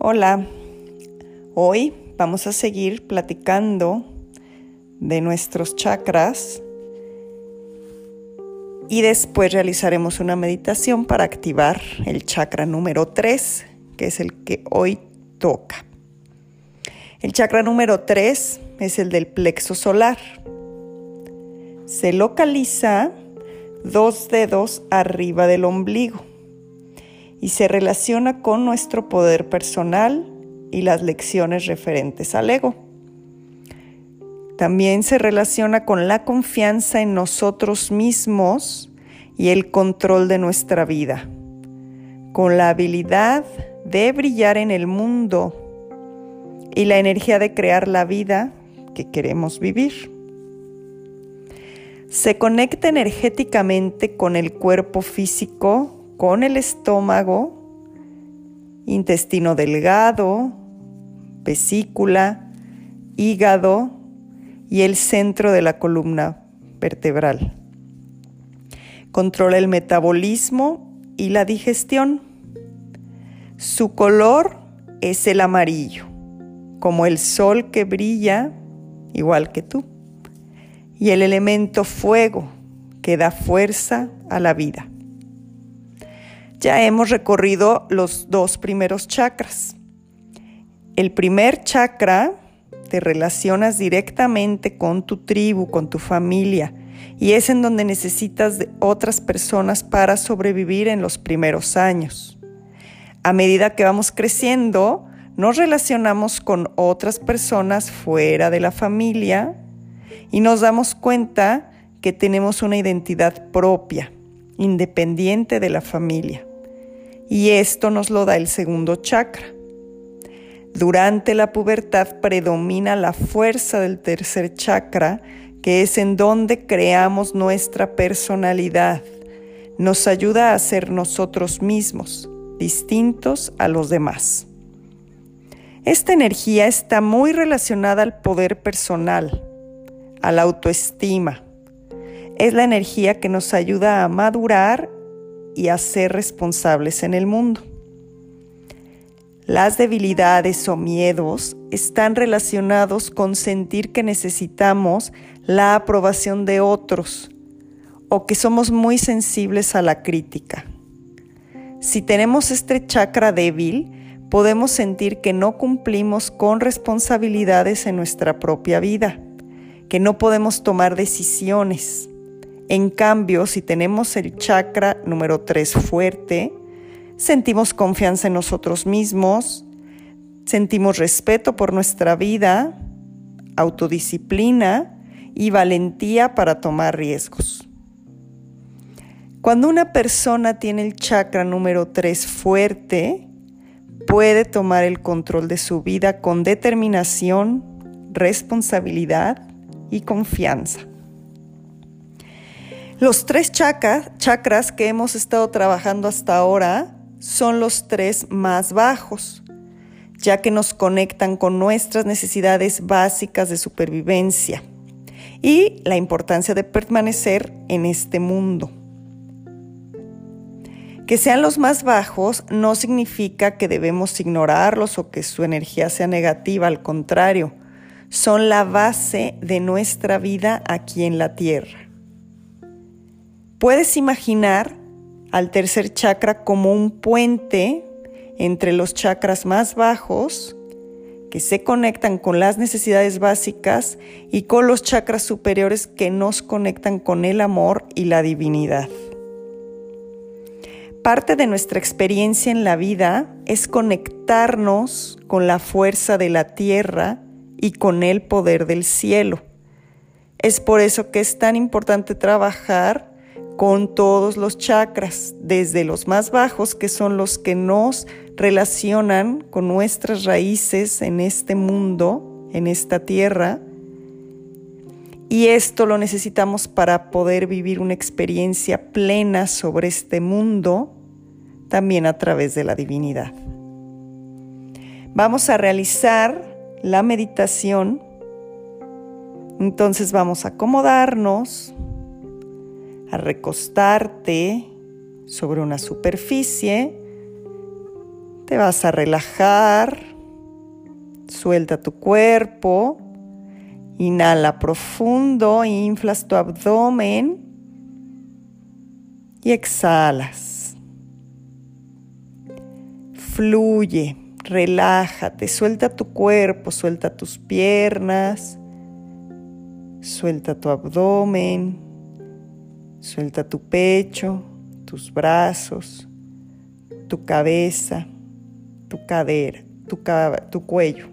Hola, hoy vamos a seguir platicando de nuestros chakras y después realizaremos una meditación para activar el chakra número 3, que es el que hoy toca. El chakra número 3 es el del plexo solar. Se localiza dos dedos arriba del ombligo y se relaciona con nuestro poder personal y las lecciones referentes al ego. También se relaciona con la confianza en nosotros mismos y el control de nuestra vida, con la habilidad de brillar en el mundo y la energía de crear la vida que queremos vivir. Se conecta energéticamente con el cuerpo físico con el estómago, intestino delgado, vesícula, hígado y el centro de la columna vertebral. Controla el metabolismo y la digestión. Su color es el amarillo, como el sol que brilla igual que tú. Y el elemento fuego que da fuerza a la vida. Ya hemos recorrido los dos primeros chakras. El primer chakra te relacionas directamente con tu tribu, con tu familia, y es en donde necesitas de otras personas para sobrevivir en los primeros años. A medida que vamos creciendo, nos relacionamos con otras personas fuera de la familia y nos damos cuenta que tenemos una identidad propia, independiente de la familia y esto nos lo da el segundo chakra. Durante la pubertad predomina la fuerza del tercer chakra, que es en donde creamos nuestra personalidad. Nos ayuda a ser nosotros mismos, distintos a los demás. Esta energía está muy relacionada al poder personal, a la autoestima. Es la energía que nos ayuda a madurar y a ser responsables en el mundo. Las debilidades o miedos están relacionados con sentir que necesitamos la aprobación de otros o que somos muy sensibles a la crítica. Si tenemos este chakra débil, podemos sentir que no cumplimos con responsabilidades en nuestra propia vida, que no podemos tomar decisiones, en cambio, si tenemos el chakra número 3 fuerte, sentimos confianza en nosotros mismos, sentimos respeto por nuestra vida, autodisciplina y valentía para tomar riesgos. Cuando una persona tiene el chakra número 3 fuerte, puede tomar el control de su vida con determinación, responsabilidad y confianza. Los tres chakras que hemos estado trabajando hasta ahora son los tres más bajos, ya que nos conectan con nuestras necesidades básicas de supervivencia y la importancia de permanecer en este mundo. Que sean los más bajos no significa que debemos ignorarlos o que su energía sea negativa, al contrario, son la base de nuestra vida aquí en la Tierra. Puedes imaginar al tercer chakra como un puente entre los chakras más bajos que se conectan con las necesidades básicas y con los chakras superiores que nos conectan con el amor y la divinidad. Parte de nuestra experiencia en la vida es conectarnos con la fuerza de la tierra y con el poder del cielo. Es por eso que es tan importante trabajar con todos los chakras, desde los más bajos, que son los que nos relacionan con nuestras raíces en este mundo, en esta tierra. Y esto lo necesitamos para poder vivir una experiencia plena sobre este mundo, también a través de la divinidad. Vamos a realizar la meditación. Entonces vamos a acomodarnos a recostarte sobre una superficie Te vas a relajar. Suelta tu cuerpo. Inhala profundo, inflas tu abdomen y exhalas. Fluye, relájate, suelta tu cuerpo, suelta tus piernas, suelta tu abdomen, suelta tu pecho, tus brazos, tu cabeza, tu cadera, tu, tu cuello.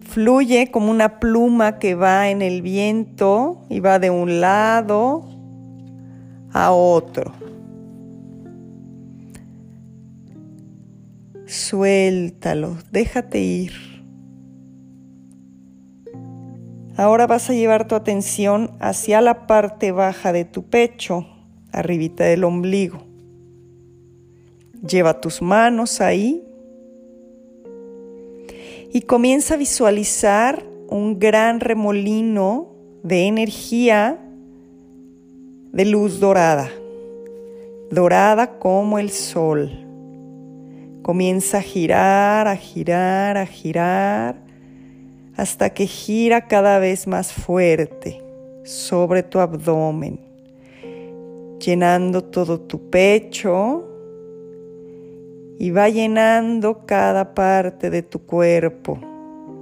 Fluye como una pluma que va en el viento y va de un lado a otro. Suéltalo, déjate ir. Ahora vas a llevar tu atención hacia la parte baja de tu pecho, arribita del ombligo. Lleva tus manos ahí y comienza a visualizar un gran remolino de energía de luz dorada, dorada como el sol. Comienza a girar, a girar, a girar, hasta que gira cada vez más fuerte sobre tu abdomen, llenando todo tu pecho y va llenando cada parte de tu cuerpo,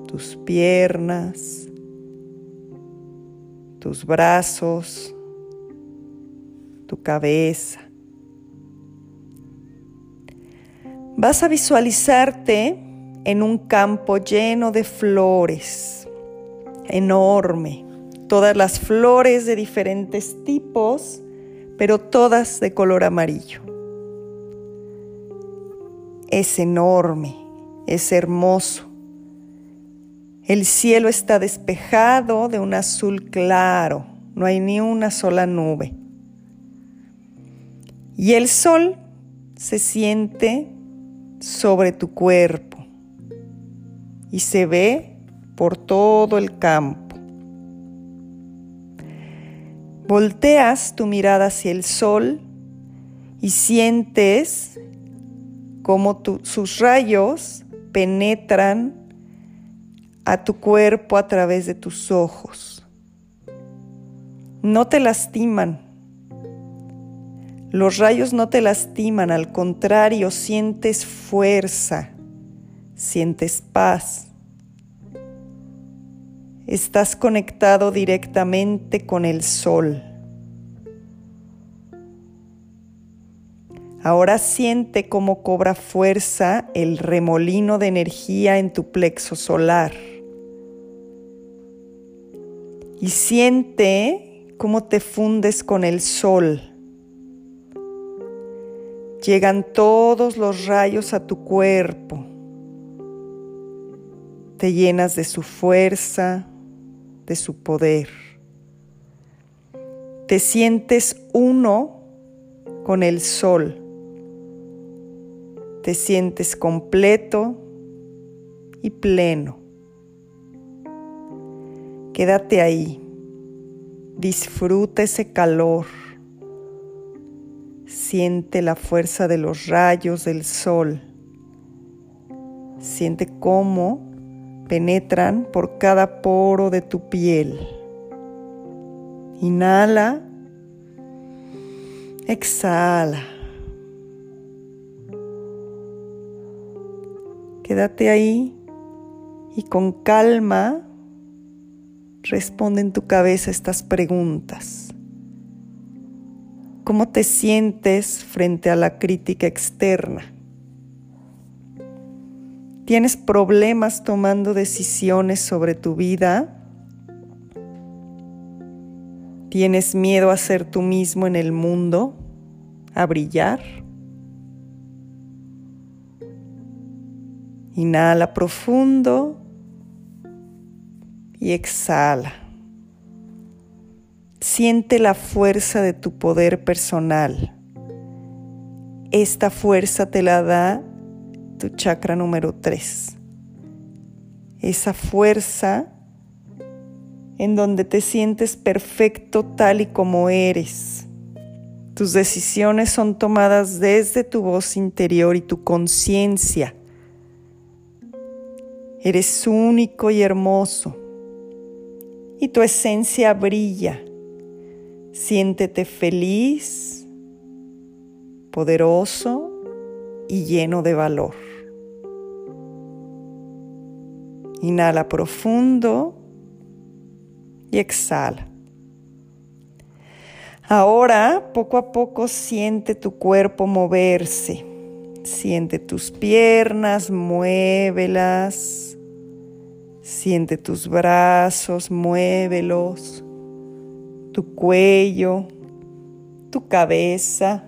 tus piernas, tus brazos, tu cabeza. Vas a visualizarte en un campo lleno de flores, enorme, todas las flores de diferentes tipos, pero todas de color amarillo es enorme, es hermoso. El cielo está despejado de un azul claro, no hay ni una sola nube. Y el sol se siente sobre tu cuerpo y se ve por todo el campo. Volteas tu mirada hacia el sol y sientes cómo sus rayos penetran a tu cuerpo a través de tus ojos. No te lastiman. Los rayos no te lastiman, al contrario, sientes fuerza, sientes paz. Estás conectado directamente con el sol. Ahora siente cómo cobra fuerza el remolino de energía en tu plexo solar. Y siente cómo te fundes con el sol. Llegan todos los rayos a tu cuerpo. Te llenas de su fuerza, de su poder. Te sientes uno con el sol te sientes completo y pleno. Quédate ahí, disfruta ese calor, siente la fuerza de los rayos del sol, siente cómo penetran por cada poro de tu piel. Inhala, exhala. Quédate ahí y con calma responde en tu cabeza estas preguntas. ¿Cómo te sientes frente a la crítica externa? ¿Tienes problemas tomando decisiones sobre tu vida? ¿Tienes miedo a ser tú mismo en el mundo? ¿A brillar? Inhala profundo y exhala. Siente la fuerza de tu poder personal. Esta fuerza te la da tu chakra número 3. Esa fuerza en donde te sientes perfecto tal y como eres. Tus decisiones son tomadas desde tu voz interior y tu conciencia. Eres único y hermoso y tu esencia brilla. Siéntete feliz, poderoso y lleno de valor. Inhala profundo y exhala. Ahora, poco a poco, siente tu cuerpo moverse. Siente tus piernas, muévelas. Siente tus brazos, muévelos. Tu cuello, tu cabeza.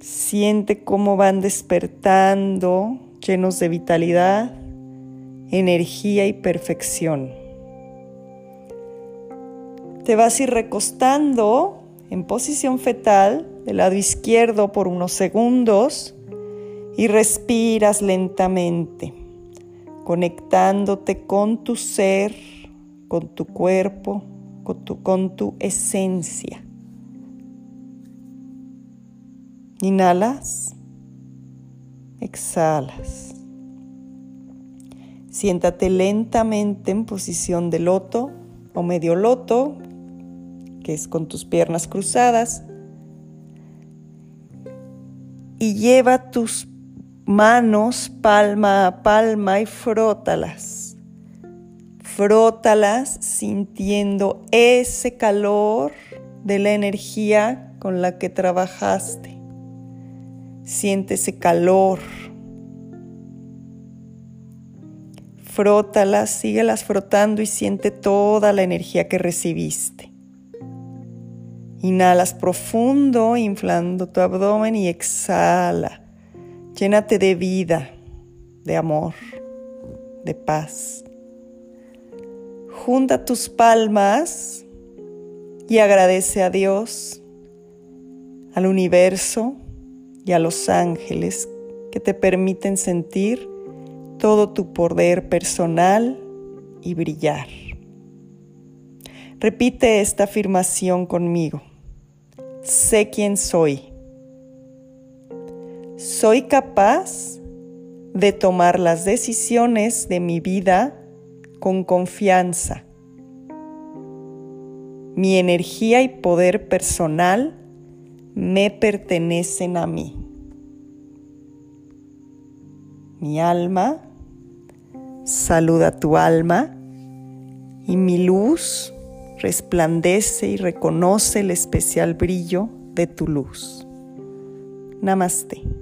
Siente cómo van despertando, llenos de vitalidad, energía y perfección. Te vas a ir recostando en posición fetal del lado izquierdo por unos segundos y respiras lentamente, conectándote con tu ser, con tu cuerpo, con tu, con tu esencia. Inhalas, exhalas. Siéntate lentamente en posición de loto o medio loto, que es con tus piernas cruzadas, y lleva tus manos palma a palma y frótalas. Frótalas sintiendo ese calor de la energía con la que trabajaste. Siente ese calor. Frótalas, síguelas frotando y siente toda la energía que recibiste. Inhalas profundo, inflando tu abdomen y exhala. Llénate de vida, de amor, de paz. Junta tus palmas y agradece a Dios, al universo y a los ángeles que te permiten sentir todo tu poder personal y brillar. Repite esta afirmación conmigo sé quién soy. Soy capaz de tomar las decisiones de mi vida con confianza. Mi energía y poder personal me pertenecen a mí. Mi alma saluda tu alma y mi luz resplandece y reconoce el especial brillo de tu luz. Namaste.